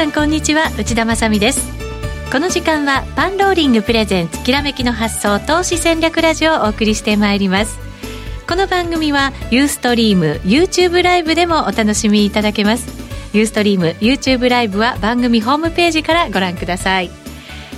さんこんにちは。内田まさです。この時間はパンローリングプレゼンツきらめきの発想投資戦略ラジオをお送りしてまいります。この番組はユーストリーム YouTube ライブでもお楽しみいただけます。ユーストリーム YouTube ライブは番組ホームページからご覧ください。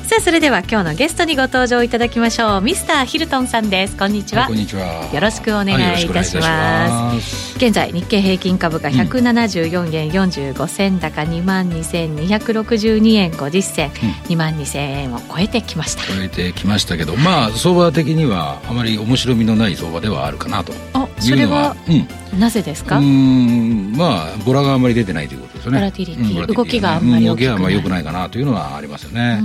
さあそれでは今日のゲストにご登場いただきましょう。ミスターヒルトンさんです。こんにちは、こんにちは。よろしくお願いいたします,、現在日経平均株価174円45銭高2万2262円50銭、うん、2万2000円を超えてきました。超えてきましたけどまあ相場的にはあまり面白みのない相場ではあるかなとそれは、うん、なぜですか？うんまあボラがあまり出てないということですよね。ボラティリティ、うん、動きがあんまり動きがあんまり良くないかなというのはありますよね。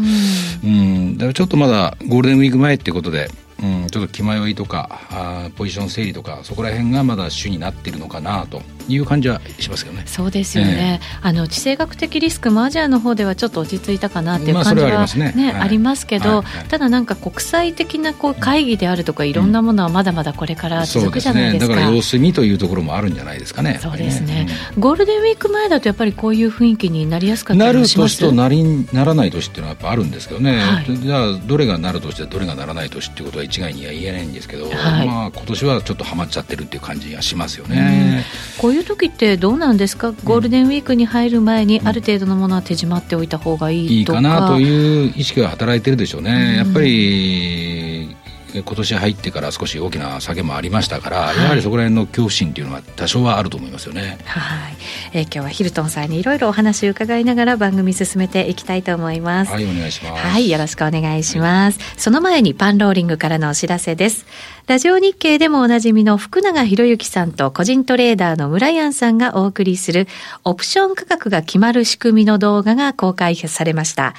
うん。だからちょっとまだゴールデンウィーク前ってことでうん、ちょっと気迷いとかあポジション整理とかそこら辺がまだ主になっているのかなという感じはしますけどね。そうですよね、えー、あの地政学的リスクもアジアの方ではちょっと落ち着いたかなっていう感じは、まあ、ありますね、ねはい、ありますけど、はい。はい、ただなんか国際的なこう会議であるとかいろんなものはまだまだこれから続くじゃないですか、うん、ね、だから様子見というところもあるんじゃないですかね。そうですね、うん、ゴールデンウィーク前だとやっぱりこういう雰囲気になりやすかったりします？なる年となりならない年っていうのはやっぱあるんですけどね、はい、じゃあどれがなる年でどれがならない年っていうことは一概には言えないんですけど、はい、まあ今年はちょっとはまっちゃってるっていう感じがしますよね、うん、こういう時ってどうなんですか？ゴールデンウィークに入る前にある程度のものは手締まっておいた方がいいいいかなという意識が働いてるでしょうね、やっぱり今年入ってから少し大きな下げもありましたから、はい、やはりそこら辺の恐怖心というのは多少はあると思いますよね。はい、えー、今日はヒルトンさんにいろいろお話を伺いながら番組進めていきたいと思います。はい、お願いします。はい、よろしくお願いします。はい、その前にパンローリングからのお知らせです。ラジオ日経でもおなじみの福永博之さんと個人トレーダーの村ンさんがお送りするオプション価格が決まる仕組みの動画が公開されました。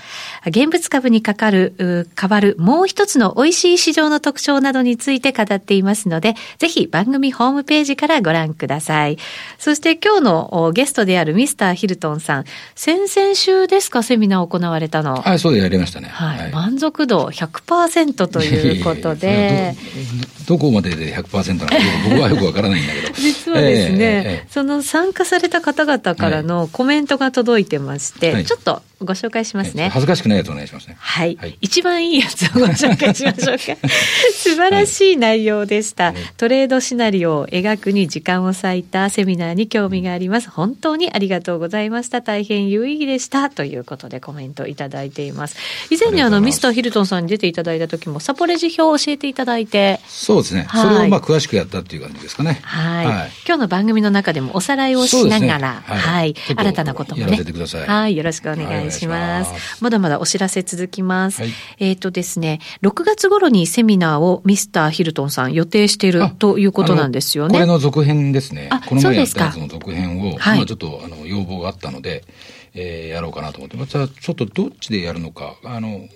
現物株にかかる、変わるもう一つの美味しい市場の特徴などについて語っていますので、ぜひ番組ホームページからご覧ください。そして今日のゲストであるミスターヒルトンさん、先々週ですか、セミナー行われたの。はい、そうでやりましたね。はい。はい、満足度100%ということで、どこまでで100%なのか僕はよくわからないんだけど 実はですね、えーえー、その参加された方々からのコメントが届いてまして、はい、ちょっとご紹介しますね。恥ずかしくないやつお願いしますね。はい。はい、一番いいやつをご紹介しましょうか。素晴らしい内容でした、はい、トレードシナリオを描くに時間を割いたセミナーに興味があります。本当にありがとうございました。大変有意義でした。ということでコメントいただいています。以前にあのミスターヒルトンさんに出ていただいた時もサポレジ表を教えていただいて。そうですね。はい、それをまあ詳しくやったっていう感じですかね。はい。はい、今日の番組の中でもおさらいをしながら、ね、はい、新たなこともね。はい。よろしくお願いします。まだまだお知らせ続きます。はい、えっ、ー、とですね、6月頃にセミナーをミスターヒルトンさん予定しているということなんですよね。これの続編ですね。この前やったやつの続編を、はい、今ちょっとあの要望があったので、えー、やろうかなと思って、またちょっとどっちでやるのか、あの、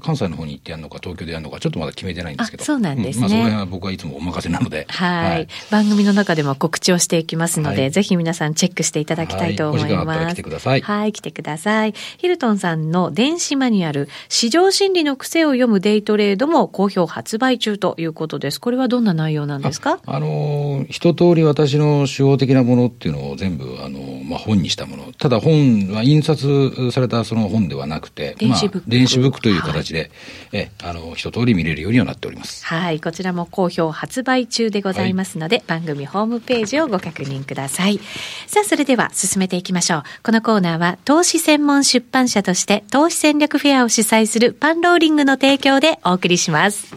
関西の方に行ってやるのか、東京でやるのか、ちょっとまだ決めてないんですけど。そうなんですね。うん、まあ、その辺は僕はいつもお任せなので。はいはい、番組の中でも告知をしていきますので、はい、ぜひ皆さんチェックしていただきたいと思います。はい、来てください。はい、来てください。ヒルトンさんの電子マニュアル、市場心理の癖を読むデイトレードも好評発売中ということです。これはどんな内容なんですか？あの、一通り私の主要的なものっていうのを全部、あの、まあ、本にしたもの。ただ本は印刷されたその本ではなくて、電子ブック、まあ、電子ブックという形で、はい、え、あの、一通り見れるようにはなっております。はい、こちらも好評発売中でございますので、はい、番組ホームページをご確認ください。さあ、それでは進めていきましょう。このコーナーは、投資専門出版社として、投資戦略フェアを主催するパンローリングの提供でお送りします。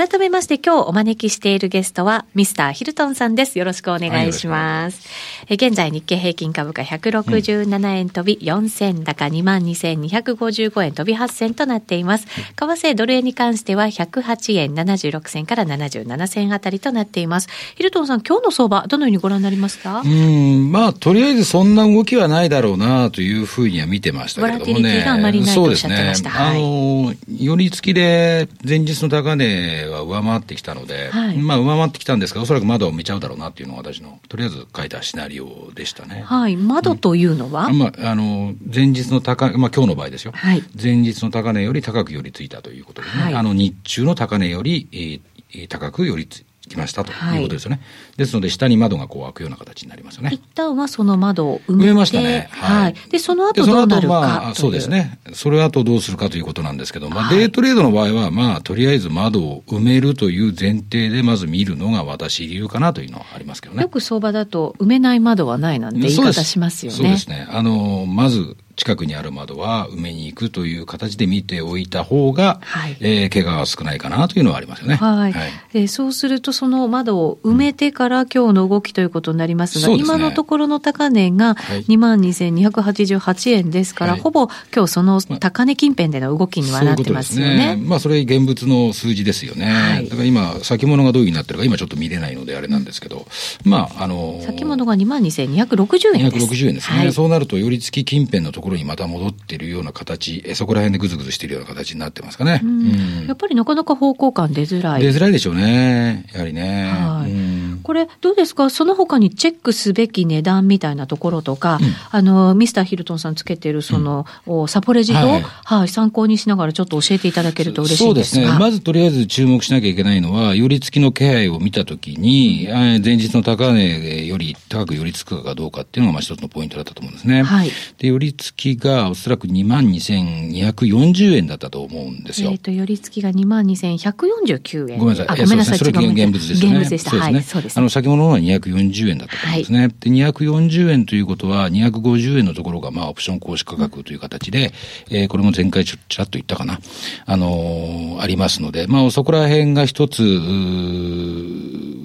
改めまして今日お招きしているゲストはミスターヒルトンさんです。よろしくお願いします。はい、現在日経平均株価167円飛び4銭高22,255円飛び8銭となっています。為替ドル円に関しては108円76銭から77銭あたりとなっています。ヒルトンさん、今日の相場どのようにご覧になりますか？うん、まあとりあえずそんな動きはないだろうなというふうには見てましたけどもね。ボラティリティがあまりないとおっしゃってました。ね、はい、あの、寄り付きで前日の高値は上回ってきたので、はい、まあ上回ってきたんですが、おそらく窓を見ちゃうだろうなっていうのが私の、とりあえず書いたシナリオでしたね。はい、窓というのは、うん、まあ、あの、前日の高、まあ今日の場合ですよ。はい、前日の高値より高く寄りついたということでね、はい、あの日中の高値より、えー、高く寄りつきましたということですよね。はい、ですので、下に窓がこう開くような形になりますよね。一旦はその窓を埋め埋めましたね。はい。で、その後どうなるかまあ、そうですね。それ後どうするかということなんですけど、まあ、デイトレードの場合は、まあ、とりあえず窓を埋めるという前提で、まず見るのが私流かなというのはありますけどね。よく相場だと、埋めない窓はないなんて言い方しますよね。そうですね。あの、まず、近くにある窓は埋めに行くという形で見ておいた方が、はい、えー、怪我が少ないかなというのはありますよね。はい。はい、でそうすると、その窓を埋めてから今日の動きということになりますが、うんすね、今のところの高値が22,288円ですから、はい、ほぼ今日その高値近辺での動きにはなってますよね。まあ、ねまあ、それ現物の数字ですよね。はい、だから今、先物がどういうふうになってるか、今ちょっと見れないのであれなんですけど、まあ、あのー、先物が22,260円です。260円ですね。はい、そうなると、寄り付き近辺のところにまた戻ってってるような形、えそこら辺でぐずぐずしてるような形になってますかね。うん、やっぱりなかなか方向感出づらい。出づらいでしょうね。やはりね。はい。これ、どうですか？その他にチェックすべき値段みたいなところとか、うん、あの、ミスターヒルトンさんつけてる、その、うん、サポレジと、はい、はい、参考にしながらちょっと教えていただけると嬉しいですそうですね。まずとりあえず注目しなきゃいけないのは、寄り付きの気配を見たときに、前日の高値より高く寄り付くかどうかっていうのが、まあ一つのポイントだったと思うんですね。はい。で、寄り付きがおそらく2万2240円だったと思うんですよ。えっ、ー、と、寄り付きが2万2149円。ごめんなさい。ごめんなさい。それ現物ですね。現物でした。はい。そうです、ね。あの、先物のは240円だったと思うんですね。はい、で、240円ということは、250円のところが、まあ、オプション行使価格という形で、えー、これも前回ちょちらっと言ったかな。あのー、ありますので、まあ、そこら辺が一つ、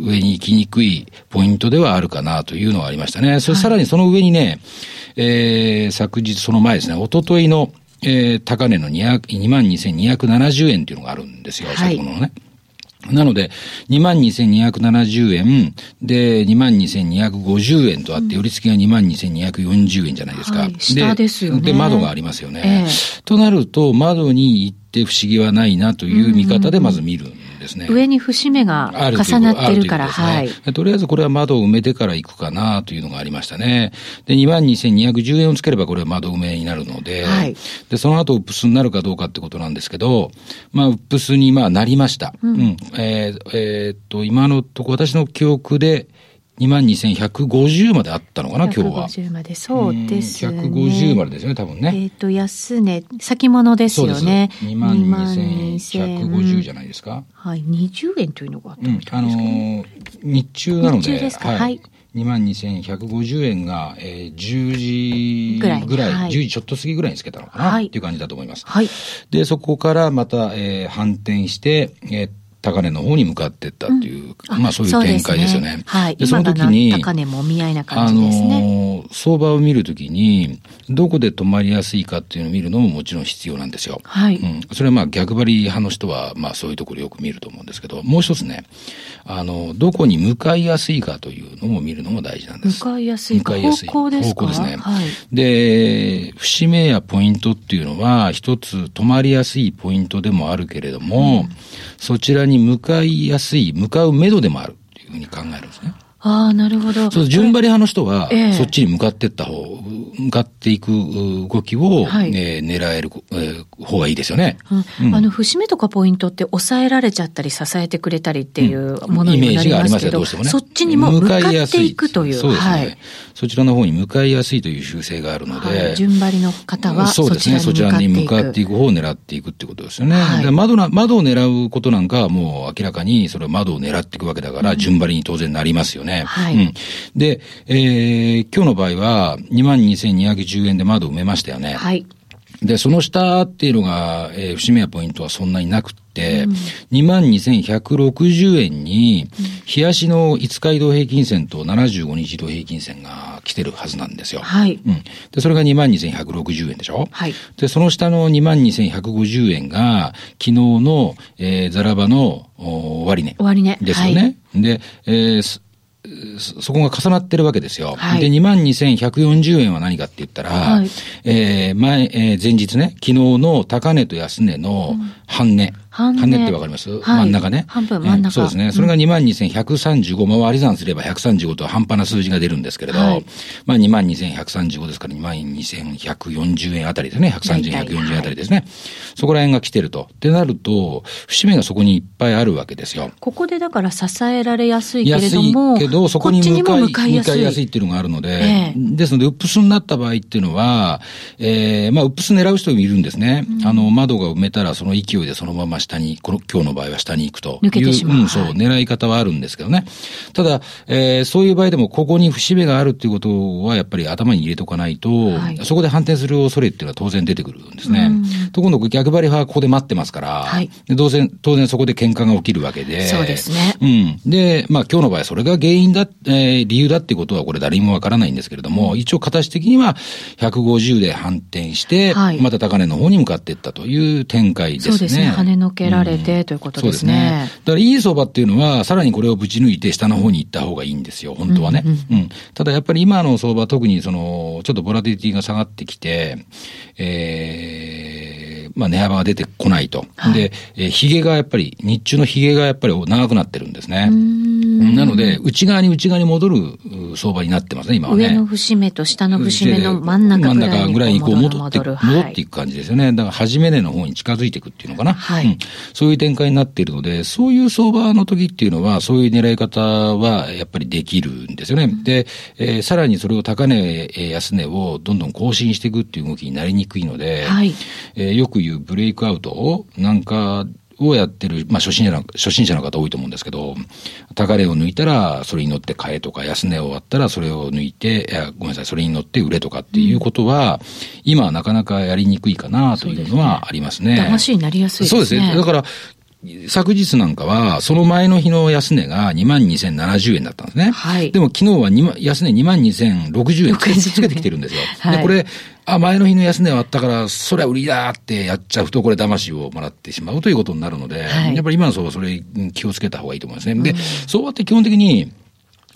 上に行きにくいポイントではあるかなというのはありましたね。それさらにその上にね、えー、昨日、その前ですね、おとといの、えー、高値の22,270円っていうのがあるんですよ、はい、先ほどのね。なので、22,270円で22,250円とあって、寄り付きが22,240円じゃないですか。はい、下ですよね。で、窓がありますよね。えー、となると、窓に行って不思議はないなという見方でまず見る。ですね。上に節目が重なってるから、はい。とりあえずこれは窓を埋めてから行くかなというのがありましたね。で、22,210円をつければこれは窓埋めになるので、はい、で、その後ウップスになるかどうかってことなんですけど、まあ、ウップスにまあなりました。うん。うん、えー、えー、っと、今のとこ私の記憶で、22,150まであったのかな、今日は。150まで、そうですね。150までですよね、多分ね。えっ、ー、と、安値、先物ですよね。22,150じゃないですか。はい、20円というのがあったみたいですけど、うん、あのー、日中なので。日中ですか、はい、はい22,150円が、えー、10時ぐらい、ぐらいはい、10時ちょっと過ぎぐらいにつけたのかな、はい、っていう感じだと思います。はい。で、そこからまた、えー、反転して、えー、高値の方に向かっていったっていう、うん、まあそういう展開ですよね。ねはい。で、その時に、高値も見合いな感じですね。あの、相場を見るときに、どこで止まりやすいかっていうのを見るのももちろん必要なんですよ。はい。うん。それはまあ逆張り派の人は、まあそういうところよく見ると思うんですけど、もう一つね、あの、どこに向かいやすいかというのも見るのも大事なんです。向かいやすい向かいやすい。方向ですか？方向ですね。はい。で、節目やポイントっていうのは、一つ止まりやすいポイントでもあるけれども、うん、そちらに向かいやすい、向かう目処でもあるっていうふうに考えるんですね。ああ、なるほど。そう、順張り派の人は、そっちに向かっていった方、向かっていく動きを、はい、えー、狙える、えー、方がいいですよね。うん、あの、節目とかポイントって抑えられちゃったり支えてくれたりっていうものになりますけど、うん、イメージがありますよ、どうしてもね。そっちにも向かっていくという。そうですね。はい、そちらの方に向かいやすいという習性があるので、はい、順張りの方はそうですね。そちらに向かっていく方を狙っていくってことですよね。はい、窓な窓を狙うことなんかはもう明らかにそれは窓を狙っていくわけだから、順張りに当然なりますよね。はい。うんで、えー、今日の場合は22,210円で窓埋めましたよね。はい。で、その下っていうのが、えー、節目やポイントはそんなになくて、うん、22,160円に、冷やしの5日移動平均線と75日移動平均線が来てるはずなんですよ。はい。うん。で、それが22,160円でしょはい。で、その下の22,150円が、昨日の、えー、ザラバの終値。終値。ですよね。はい、で、えー、そこが重なってるわけですよ。はい、で、22,140円は何かって言ったら、はい、えー、前、えー、前日ね、昨日の高値と安値の。うん半値ってわかります、はい、真ん中ね。半分真ん中。そうですね。それが22,135、まあ割り算すれば135と半端な数字が出るんですけれど、はい、まあ22,135ですから22,140円あたりですね。130、140円あたりですね。そこら辺が来てると。ってなると、節目がそこにいっぱいあるわけですよ。ここでだから支えられやすいけれども。安いけど、そこに向かい、向かいやすいっていうのがあるので、えー、ですので、ウップスになった場合っていうのは、えー、まあ、ウップス狙う人もいるんですね。うん、あの、窓が埋めたらその勢いでそのまま下に、この今日の場合は下に行くという、うん、そう、狙い方はあるんですけどね。ただ、えー、そういう場合でも、ここに節目があるっていうことは、やっぱり頭に入れとかないと、はい、そこで反転する恐れっていうのは当然出てくるんですね。と、今度逆張り派はここで待ってますから、はい、当然、当然そこで喧嘩が起きるわけで。そうですね。うん。で、まあ今日の場合それが原因だ、えー、理由だっていうことはこれ誰にもわからないんですけれども、一応形的には150で反転して、はい、また高値の方に向かっていったという展開ですですね。跳ねのけられて、うん、ということですね。そうですね。だからいい相場っていうのは、さらにこれをぶち抜いて下の方に行った方がいいんですよ、本当はね。うん、うんうん、ただやっぱり今の相場、特にその、ちょっとボラティリティが下がってきて、えー、まあ値幅が出てこないと。はい、で、えー、髭がやっぱり、日中の髭がやっぱり長くなってるんですね。なので、内側に内側に戻る相場になってますね、今はね。上の節目と下の節目の真ん中ぐらいに真ん中ぐらいにこう戻って、戻っていく感じですよね。だから、初め値の方に近づいていくっていうのかな。はい、うん。そういう展開になっているので、そういう相場の時っていうのは、そういう狙い方はやっぱりできるんですよね。うん、で、えー、さらにそれを高値、安値をどんどん更新していくっていう動きになりにくいので、はい、えー、よく言うブレイクアウトをなんかをやってる、まあ初心者の、初心者の方多いと思うんですけど、高値を抜いたらそれに乗って買えとか、安値を割ったらそれを抜いて、いやごめんなさい、それに乗って売れとかっていうことは、うん、今はなかなかやりにくいかなというのはありますね。騙しになりやすいね。そうですね。だから、昨日なんかは、その前の日の安値が22,070円だったんですね。はい。でも昨日は2安値22,060円つけてきてるんですよ。はい、で、これ、あ、前の日の安値はあったから、それは売りだってやっちゃうと、これ騙しをもらってしまうということになるので、はい、やっぱり今の相場それ気をつけた方がいいと思いますね。で、相場って基本的に、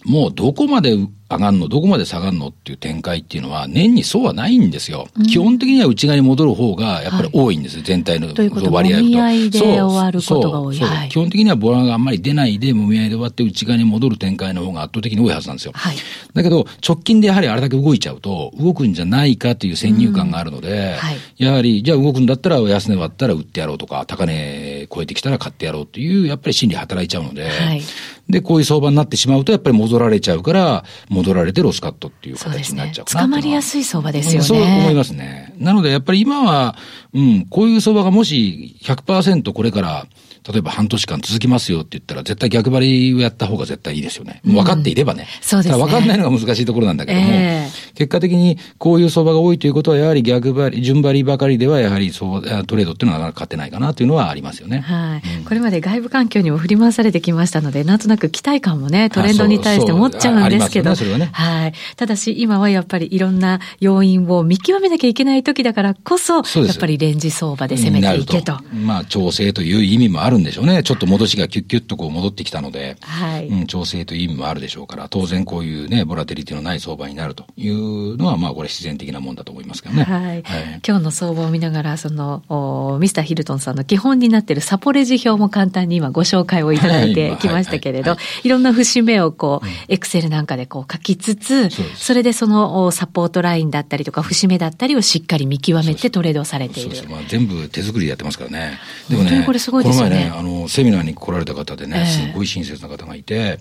もうどこまで上がるの、どこまで下がるのっていう展開っていうのは、年にそうはないんですよ。うん、基本的には内側に戻る方がやっぱり多いんです、はい、全体の割合と。もみで終わることが多い。そう基本的にはボラがあんまり出ないで、もみ合いで終わって内側に戻る展開の方が圧倒的に多いはずなんですよ。はい、だけど、直近でやはりあれだけ動いちゃうと、動くんじゃないかという先入観があるので、うんはい、やはり、じゃあ動くんだったら安値割ったら売ってやろうとか、高値超えてきたら買ってやろうという、やっぱり心理働いちゃうので、はい、で、こういう相場になってしまうと、やっぱり戻られちゃうから、戻られてロスカットトっていう形になっちゃうかな、ね、捕まりやすい相場ですよね。そう思いますね。なので、やっぱり今は、うん、こういう相場がもし100%これから、例えば半年間続きますよって言ったら、絶対逆張りをやった方が絶対いいですよね。分かっていればね。そうですね。分かんないのが難しいところなんだけども、えー、結果的にこういう相場が多いということは、やはり逆張り、順張りばかりでは、やはりそうトレードっていうのはなかなか勝てないかなというのはありますよね。はい、うん、これまで外部環境にも振り回されてきましたので、なんとなく期待感もね、トレンドに対して持っちゃうんですけど、ねね、はい。ただし、今はやっぱりいろんな要因を見極めなきゃいけない時だからこそ、そやっぱりレンジ相場で攻めていけと。まあ、調整という意味もあるんでしょうね。ちょっと戻しがキュッキュッとこう戻ってきたので、はいうん、調整という意味もあるでしょうから、当然こういうね、ボラテリティのない相場になるというのは、まあこれ自然的なもんだと思いますけどね。はい。はい、今日の相場を見ながら、その、おミスターヒルトンさんの基本になっているサポレジ表も簡単に今ご紹介をいただいてきましたけれど、いろんな節目をこう、エクセルなんかでこう書きつつ、それでそのサポートラインだったりとか、節目だったりをしっかり見極めてトレードされている。そうまあ、全部手作りでやってますからね。でもね、これすごいですよね。ね、あの、セミナーに来られた方でね、すごい親切な方がいて、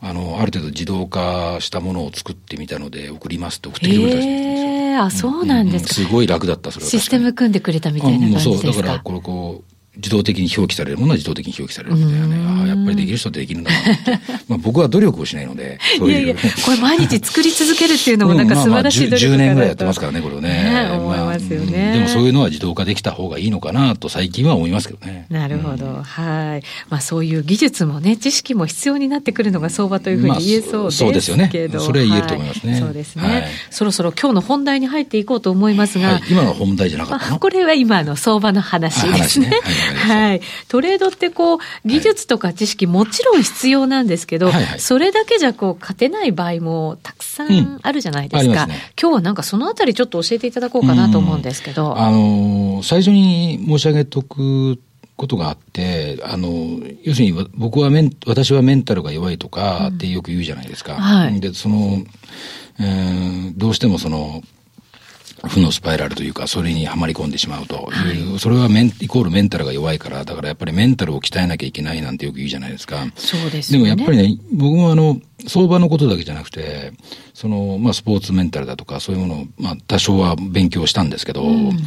あの、ある程度自動化したものを作ってみたので送りますって送ってきてくれたりするんですよ。あ、そうなんですか、すごい楽だった、それは。システム組んでくれたみたいな感じですか。そう、だから、これこう、自動的に表記されるものは自動的に表記されるんだよね。ああ、やっぱりできる人ってできるんだなって。まあ僕は努力をしないので、そういう。いやいや、これ毎日作り続けるっていうのもなんか素晴らしい努力だ、うん、まあ、まあ 10, 10, 年ぐらいやってますからね、これをね。ね思いますよね、まあ、でもそういうのは自動化できた方がいいのかなと最近は思いますけどね。なるほど。うん、はい。まあそういう技術もね、知識も必要になってくるのが相場というふうに言えそうですけど。まあ、そうですよね。それは言えると思いますね。はい、そうですね、はい、そろそろ今日の本題に入っていこうと思いますが。はい、今の本題じゃなかったの？これは今の相場の話ですね。はい。トレードってこう、技術とか知識もちろん必要なんですけど、はいはい、それだけじゃこう、勝てない場合もたくさんあるじゃないですか。うん、すね、今日はなんかそのあたりちょっと教えていただこうかなと思うんですけど。あのー、最初に申し上げとくことがあって、あの、要するに僕はメン、私はメンタルが弱いとかってよく言うじゃないですか。うんはい、で、その、えー、どうしてもその、負のスパイラルというか、それにはまり込んでしまうという、はい、それはメンイコールメンタルが弱いから、だからやっぱりメンタルを鍛えなきゃいけないなんてよく言うじゃないですか。そうです、ね、でもやっぱりね、僕もあの、相場のことだけじゃなくて、その、まあ、スポーツメンタルだとか、そういうものを、まあ、多少は勉強したんですけど、うん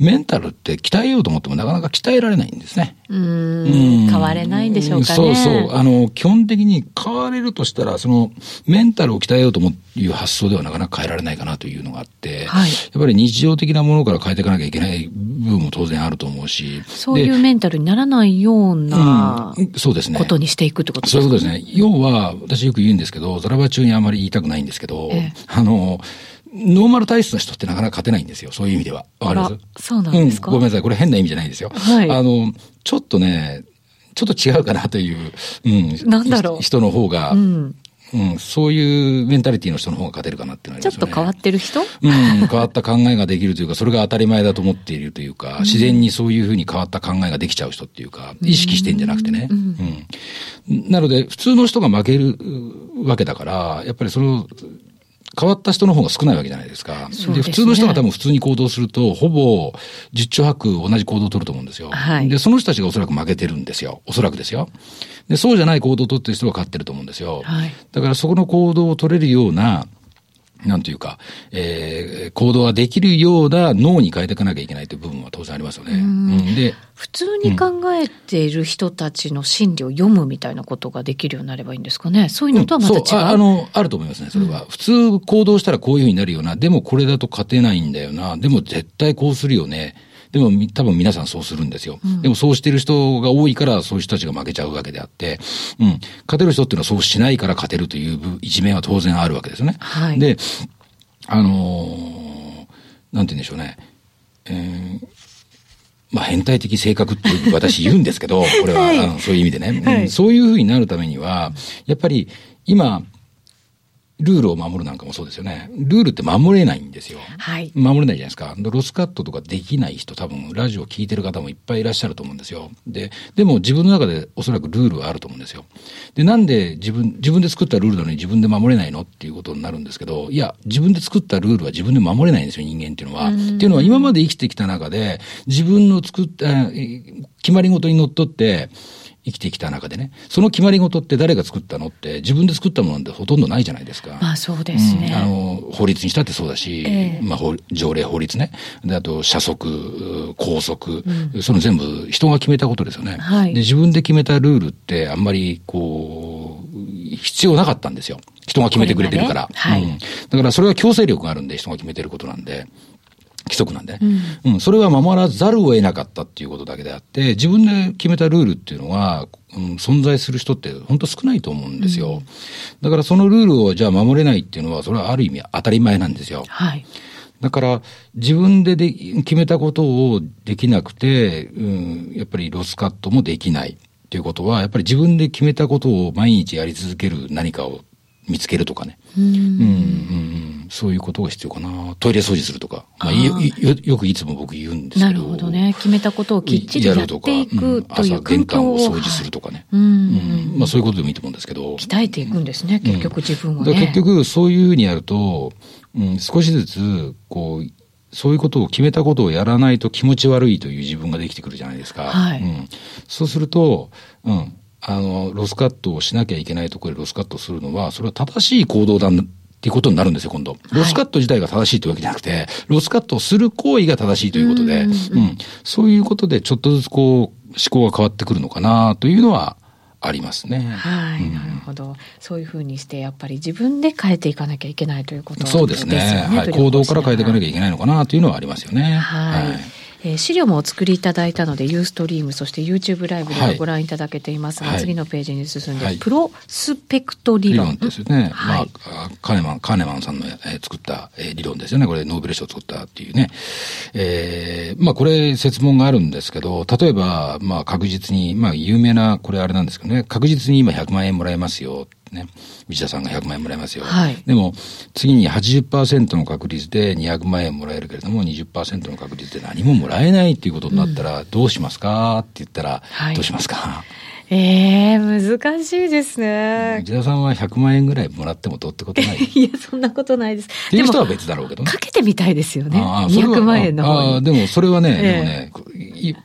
メンタルって鍛えようと思ってもなかなか鍛えられないんですね。うん。変われないんでしょうかね。そうそう。あの、基本的に変われるとしたら、その、メンタルを鍛えようという発想ではなかなか変えられないかなというのがあって、はい、やっぱり日常的なものから変えていかなきゃいけない部分も当然あると思うし。そういうメンタルにならないような、うん、そうですね。ことにしていくってことですね。そういうことですね。要は、私よく言うんですけど、ドラマ中にあまり言いたくないんですけど、ええ、あの、ノーマル体質の人ってなかなか勝てないんですよ。そういう意味では。わかります？そうなんですか、うん、ごめんなさい。これ変な意味じゃないですよ。はい。あの、ちょっとね、ちょっと違うかなという、うん。なんだろう。人の方が、うん、うん、そういうメンタリティの人の方が勝てるかなっていうのは、ね、ちょっと変わってる人？うん、変わった考えができるというか、それが当たり前だと思っているというか、自然にそういうふうに変わった考えができちゃう人っていうか、意識してんじゃなくてね。うん、うん、なので、普通の人が負けるわけだから、やっぱりその、変わった人の方が少ないわけじゃないですか。で、ね、普通の人が多分普通に行動すると、ほぼ十兆八同じ行動を取ると思うんですよ。はい、で、その人たちがおそらく負けてるんですよ。おそらくですよ。で、そうじゃない行動を取ってる人が勝ってると思うんですよ。はい、だからそこの行動を取れるような、なんというか、えー、行動ができるような脳に変えていかなきゃいけないという部分は当然ありますよね。うん、で、普通に考えている人たちの心理を読むみたいなことができるようになればいいんですかね？そういうのとはまた違う。う？ん、ああの、あると思いますね、それは、うん、普通行動したらこういうふうになるような、でもこれだと勝てないんだよな、でも絶対こうするよね。でも多分皆さんそうするんですよ。うん、でもそうしてる人が多いからそういう人たちが負けちゃうわけであって、うん。勝てる人っていうのはそうしないから勝てるという一面は当然あるわけですね。はい、で、あのー、なんて言うんでしょうね。えーまあ、変態的性格って私言うんですけど、これは、はい、そういう意味でね、はい、そういうふうになるためには、やっぱり今、ルールを守るなんかもそうですよね。ルールって守れないんですよ。はい。守れないじゃないですか。ロスカットとかできない人多分ラジオ聞いてる方もいっぱいいらっしゃると思うんですよ。で、でも自分の中でおそらくルールはあると思うんですよ。で、なんで自分、自分で作ったルールなのに自分で守れないのっていうことになるんですけど、いや、自分で作ったルールは自分で守れないんですよ、人間っていうのは。っていうのは今まで生きてきた中で、自分の作った、決まり事にのっとって、生きてきた中でね、その決まり事って誰が作ったのって自分で作ったものなんてほとんどないじゃないですか。まあそうですね。うん、あの、法律にしたってそうだし、えー、まあ条例法律ね。で、あと、社則、拘束、うん、その全部人が決めたことですよね。はい、で、自分で決めたルールってあんまりこう、必要なかったんですよ。人が決めてくれてるから。ねはい、うん。だからそれは強制力があるんで人が決めてることなんで。規則なんで、うん、うん、それは守らざるを得なかったっていうことだけであって、自分で決めたルールっていうのは、うん、存在する人って本当少ないと思うんですよ、うん、だからそのルールをじゃあ守れないっていうのは、それはある意味当たり前なんですよ。はい。だから自分でで決めたことをできなくて、うん、やっぱりロスカットもできないっていうことは、やっぱり自分で決めたことを毎日やり続ける何かを見つけるとかね。うんうんうんそういうことが必要かな。トイレ掃除するとか。まあ、よよくいつも僕言うんですけど。なるほどね。決めたことをきっちりやっていくという環境を。朝玄関を掃除するとかね。うん、うん、まあそういうことでもいいと思うんですけど。鍛えていくんですね、結局自分はね。結局そういうふうにやると、うん、少しずつ、こう、そういうことを決めたことをやらないと気持ち悪いという自分ができてくるじゃないですか。はい。うん、そうすると、うん、あの、ロスカットをしなきゃいけないところでロスカットするのは、それは正しい行動だっていうことになるんですよ、今度。ロスカット自体が正しいというわけじゃなくて、はい、ロスカットをする行為が正しいということで、うん、うん、そういうことでちょっとずつこう、思考が変わってくるのかなというのは、ありますね。はい、うん、なるほど。そういうふうにして、やっぱり自分で変えていかなきゃいけないということですね。そうですね。はい。行動から変えていかなきゃいけないのかなというのはありますよね。はい、はいえー、資料もお作りいただいたので、ユーストリーム、そして YouTube ライブでご覧いただけていますが、はい、次のページに進んで、はい、プロスペクト理論。理論ですね。はい、まあ、カーネマン、カーネマンさんの、えー、作った、えー、理論ですよね。これ、ノーベル賞を作ったっていうね。えー、まあ、これ、説問があるんですけど、例えば、まあ、確実に、まあ、有名な、これあれなんですけどね、確実に今100万円もらえますよ。ね。内田さんが100万円もらえますよ。はい、でも、次に80%の確率で200万円もらえるけれども、20%の確率で何ももらえないっていうことになったら、どうしますか？って言ったら、どうしますか、ええー、難しいですね。内田さんは100万円ぐらいもらってもどうってことない？いや、そんなことないです。っていう人は別だろうけどね。かけてみたいですよね。あ200万円のああ、でもそれはね、えー、でもね、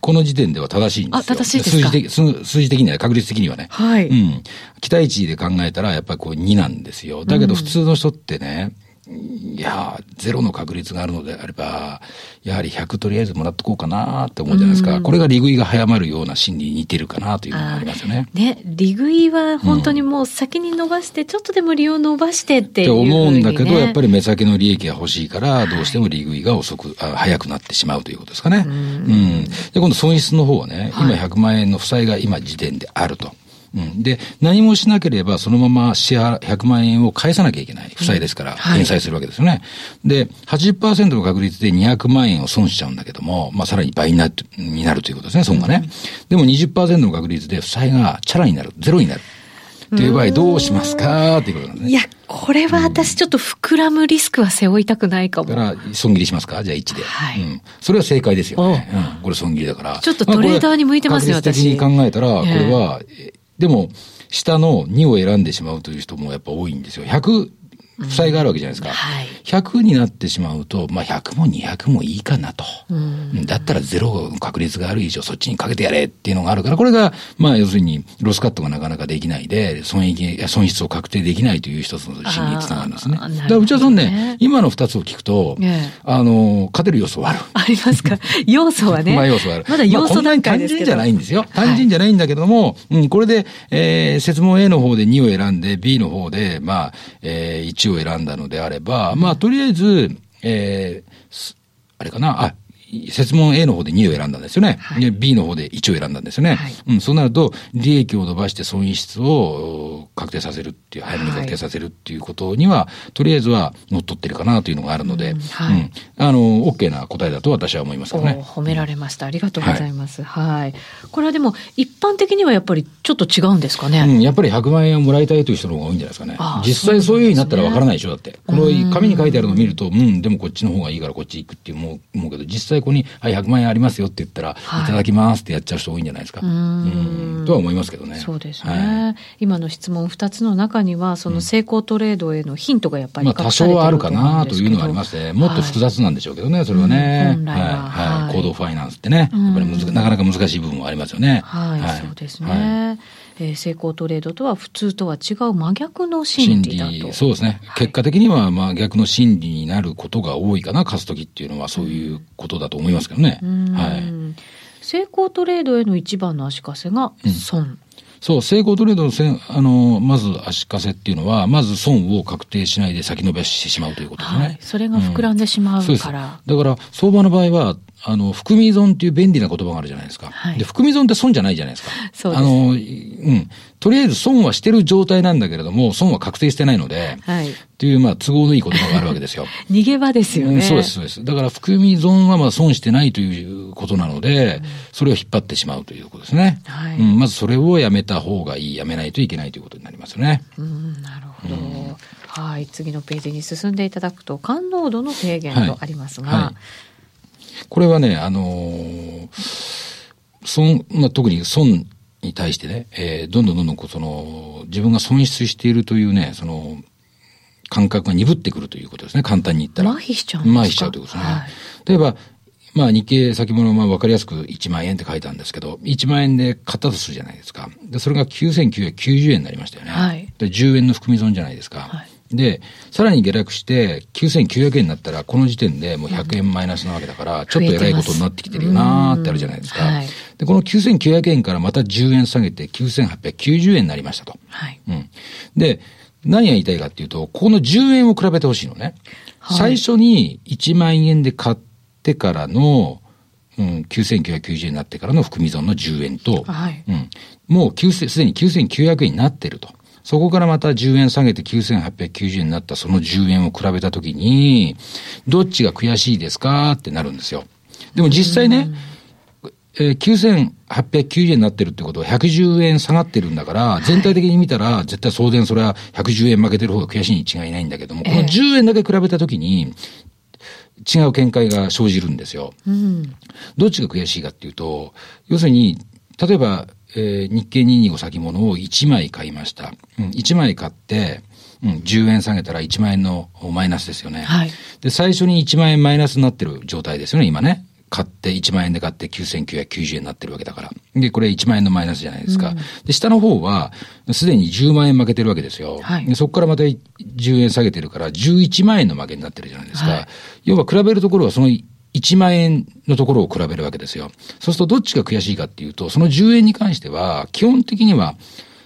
この時点では正しいんですよ。あ、正しいですか？数字的数字的には、確率的にはね。はい。うん。期待値で考えたら、やっぱりこう2なんですよ。だけど普通の人ってね、うんいや、ゼロの確率があるのであれば、やはり100とりあえずもらっとこうかなって思うじゃないですか。これが利食いが早まるような心理に似てるかなというのがありますよね。ね、利食いは本当にもう先に伸ばして、うん、ちょっとでも利用伸ばしてっていう、ね、って思うんだけど、やっぱり目先の利益が欲しいから、どうしても利食いが遅く、あ早くなってしまうということですかね。うんうんで、今度損失の方はね、今100万円の負債が今時点であると。うん、で、何もしなければそのまま支払、100万円を返さなきゃいけない。負債ですから、返済するわけですよね。はい、で、80%の確率で200万円を損しちゃうんだけども、まあ、さらに倍になるになるということですね、損がね。うん、でも20%の確率で負債がチャラになる、ゼロになる。っていう場合どうしますか？っていうことなんですね。いや、これは私ちょっと膨らむリスクは背負いたくないかも。だから、損切りしますか？じゃあ1で。はい。うん。それは正解ですよね。うん。これ損切りだから。ちょっとトレーダーに向いてますよ、私。的に考えたら、これは、でも、下の2を選んでしまうという人もやっぱ多いんですよ。100負債があるわけじゃないですか。はい、100になってしまうと、まあ100も200もいいかなと。だったらゼロの確率がある以上そっちにかけてやれっていうのがあるから、これが、まあ要するにロスカットがなかなかできないで、損益、損失を確定できないという一つの心理につながるんですね。ねだから内田さんね、今の二つを聞くと、ね、あの、勝てる要素はある。ありますか？要素はね。まあ要素はある。まだ要素段階ですけど。単純じゃないんですよ。単純じゃないんだけども、はい、うん、これで、えー、説問 A の方で2を選んで、B の方で、まあ、えー、1を選んだのであれば、まあ、とりあえず、えー、あれかな、あ、設問 A の方で2を選んだんですよね。はい、B の方で1を選んだんですよね。はい、うん、そうなると、利益を伸ばして損失を確定させるっていう、早めに確定させるっていうことには、はい、とりあえずは乗っ取ってるかなというのがあるので、うん、はい、うん、あの、OK な答えだと私は思いますけどね。褒められました。ありがとうございます。はい。これはでも、一般的にはやっぱりちょっと違うんですかね？うん、やっぱり100万円をもらいたいという人の方が多いんじゃないですかね。実際そういうようになったらわからないでしょ、だって。この紙に書いてあるのを見ると、うん、でもこっちの方がいいからこっち行くって思う思うけど、実際ここに、はい、100万円ありますよって言ったら、はい、いただきますってやっちゃう人多いんじゃないですか。うん。とは思いますけどね。そうですね。はい、今の質問2つの中には、その成功トレードへのヒントがやっぱり、まあ多少はあるかなというのはありますね。もっと複雑なんでしょうけどね、それはね。本来は。はい。行動ファイナンスってね、やっぱりなかなか難しい部分もありますよね。はい、そうですね。えー、成功トレードとは普通とは違う真逆の心理だと。そうですね。結果的には真逆の心理になることが多いかな、勝つ時っていうのはそういうことだと思いますけどね。はい。成功トレードへの一番の足かせが損。うんそう、成功トレードのせあの、まず足かせっていうのは、まず損を確定しないで先延ばししてしまうということですね。はい。それが膨らんでしまうから。うん、だから、相場の場合は、あの、含み損っていう便利な言葉があるじゃないですか。はい、で、含み損って損じゃないじゃないですか。そうです。あの、うん。とりあえず損はしてる状態なんだけれども、損は確定してないので、はい。っていう、まあ、都合のいい言葉があるわけですよ。逃げ場ですよね、うん。そうです、そうです。だから、含み損はまあ損してないということなので、うん、それを引っ張ってしまうということですね。はい。うん、まずそれをやめた方がいい、やめないといけないということになりますよね。うん、なるほど。はい。次のページに進んでいただくと、感濃度の低減とありますが、はいはいこれはね、あのー、損、まあ、特に損に対してね、えー、どんどんどんどんこうその、自分が損失しているというね、その、感覚が鈍ってくるということですね、簡単に言ったら。麻痺しちゃうんですか？麻痺しちゃうということですね。はい、例えば、まあ日経先物まあ分かりやすく1万円って書いたんですけど、1万円で買ったとするじゃないですか。で、それが9990円になりましたよね。はい、で、10円の含み損じゃないですか。はいで、さらに下落して9900円になったら、この時点でもう100円マイナスなわけだから、ちょっと偉いことになってきてるよなーってあるじゃないですか。はい、で、この9900円からまた10円下げて9890円になりましたと。はい。うん。で、何が言いたいかっていうと、ここの10円を比べてほしいのね。はい、最初に1万円で買ってからの、うん、9990円になってからの含み損の10円と、はい、うん、もうすでに9900円になってると。そこからまた10円下げて9890円になったその10円を比べたときに、どっちが悔しいですかってなるんですよ。でも実際ね、えー、9890円になってるってことは110円下がってるんだから、全体的に見たら、絶対当然それは110円負けてる方が悔しいに違いないんだけども、この10円だけ比べたときに、違う見解が生じるんですよ。うん、どっちが悔しいかっていうと、要するに、例えば、えー、日経225先物を1枚買いました。うん、1枚買って、うん、10円下げたら1万円のマイナスですよね。はい。で、最初に1万円マイナスになってる状態ですよね、今ね。買って、1万円で買って9990円になってるわけだから。で、これ1万円のマイナスじゃないですか。うん、で、下の方は、すでに10万円負けてるわけですよ。はい、でそこからまた10円下げてるから、11万円の負けになってるじゃないですか。はい、要は比べるところはその1万円のところを比べるわけですよ。そうするとどっちが悔しいかっていうと、その10円に関しては、基本的には、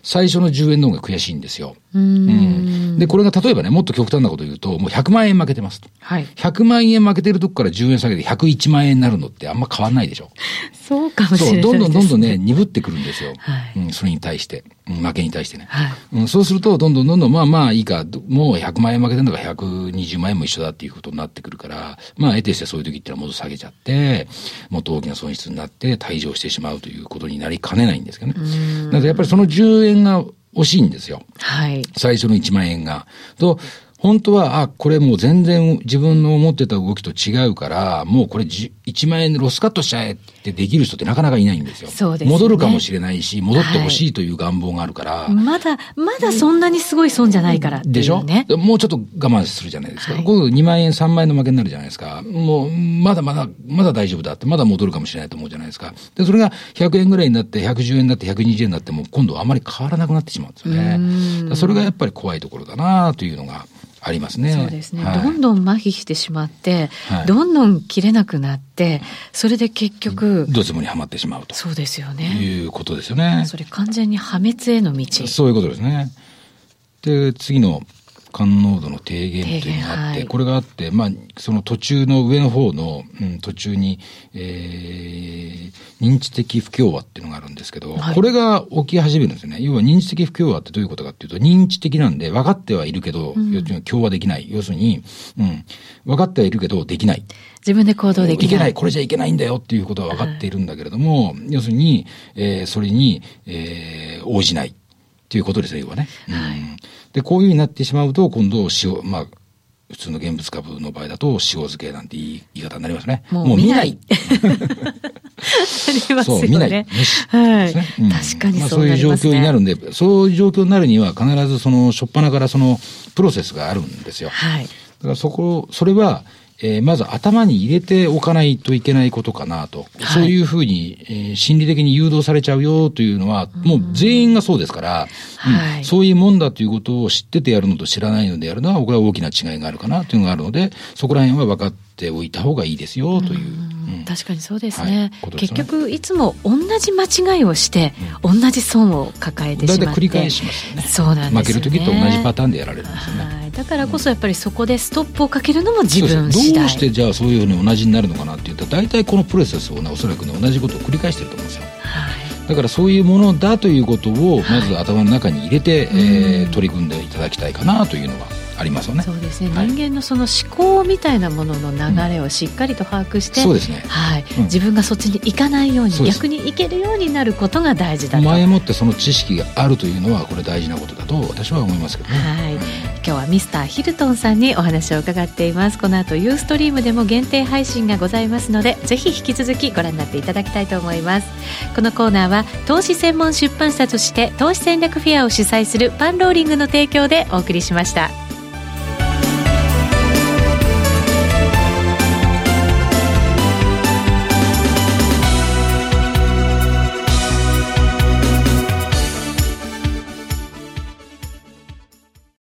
最初の10円の方が悔しいんですよ。うん、で、これが例えばね、もっと極端なこと言うと、もう100万円負けてますと。はい。100万円負けてるとこから10円下げて101万円になるのってあんま変わんないでしょ。そうかもしれない、ね、そう、どんどんどんどんね、鈍ってくるんですよ。はい。うん、それに対して。負けに対してね。はい。うん、そうすると、どんどんどんどん、まあまあいいか、もう100万円負けてるのが120万円も一緒だっていうことになってくるから、まあ得てしてそういう時ってのは戻下げちゃって、もっと大きな損失になって退場してしまうということになりかねないんですけどね。なのでやっぱりその10円が惜しいんですよ。はい。最初の1万円が。と、本当は、あ、これもう全然自分の思ってた動きと違うから、もうこれ1万円でロスカットしちゃえってできる人ってなかなかいないんですよ。そうです、ね、戻るかもしれないし、戻ってほしいという願望があるから、はい、まだ、まだそんなにすごい損じゃないからでしょ？もうちょっと我慢するじゃないですか。はい、こ2万円、3万円の負けになるじゃないですか。もう、まだまだ、まだ大丈夫だって、まだ戻るかもしれないと思うじゃないですか。で、それが100円ぐらいになって、110円になって、120円になっても、今度はあまり変わらなくなってしまうんですよね。それがやっぱり怖いところだなというのが、ありますね。そうですね。はい、どんどん麻痺してしまって、はい、どんどん切れなくなって、それで結局。ドツボにはまってしまうと。そうですよね。いうことですよね。それ完全に破滅への道。そういうことですね。で、次の感濃度の低減というのがあって、はい、これがあって、まあ、その途中の上の方の、うん、途中に、えー、認知的不協和っていうのがあるんですけど、はい、これが起き始めるんですよね。要は認知的不協和ってどういうことかっていうと、認知的なんで分かってはいるけど、うん、要するに協和できない。要するに、うん、分かってはいるけど、できない。自分で行動できない。いけない。これじゃいけないんだよっていうことは分かっているんだけれども、はい、要するに、えー、それに、えー、応じない。っていうことですね、要はね。はい、で、こういうふうになってしまうと、今度、塩、まあ、普通の現物株の場合だと、塩漬けなんて言い言い方になりますね。もう見ない。そう、見ない。はい。うん、確かにそう、ね、まあ、そういう状況になるんで、そういう状況になるには、必ずその、しょっぱなからその、プロセスがあるんですよ。はい。だからそこ、それは、えー、まず頭に入れておかないといけないことかなと。はい、そういうふうに、えー、心理的に誘導されちゃうよというのは、もう全員がそうですから、はい、うん、そういうもんだということを知っててやるのと知らないのでやるのは、僕は大きな違いがあるかなというのがあるので、そこら辺は分かっておいた方がいいですよという。確かにそうですね。はい、結局いつも同じ間違いをして、うん、同じ損を抱えてしまって。繰り返しますよね。そうなんです、ね、負ける時と同じパターンでやられるんですよね、はい、だからこそやっぱりそこでストップをかけるのも自分次第。どうしてじゃあそういうふうに同じになるのかなっていうと大体このプロセスをねおそらくね同じことを繰り返してると思うんですよ、はい、だからそういうものだということをまず頭の中に入れて、はい、えー、取り組んでいただきたいかなというのはありますよね。そうですね、はい、人間のその思考みたいなものの流れをしっかりと把握して、うん、そうですね。はい、うん、自分がそっちに行かないように逆に行けるようになることが大事だと。前もってその知識があるというのはこれ大事なことだと私は思いますけどね。はい。今日はミスターヒルトンさんにお話を伺っています。この後ユーストリームでも限定配信がございますので、ぜひ引き続きご覧になっていただきたいと思います。このコーナーは投資専門出版社として投資戦略フェアを主催するパンローリングの提供でお送りしました。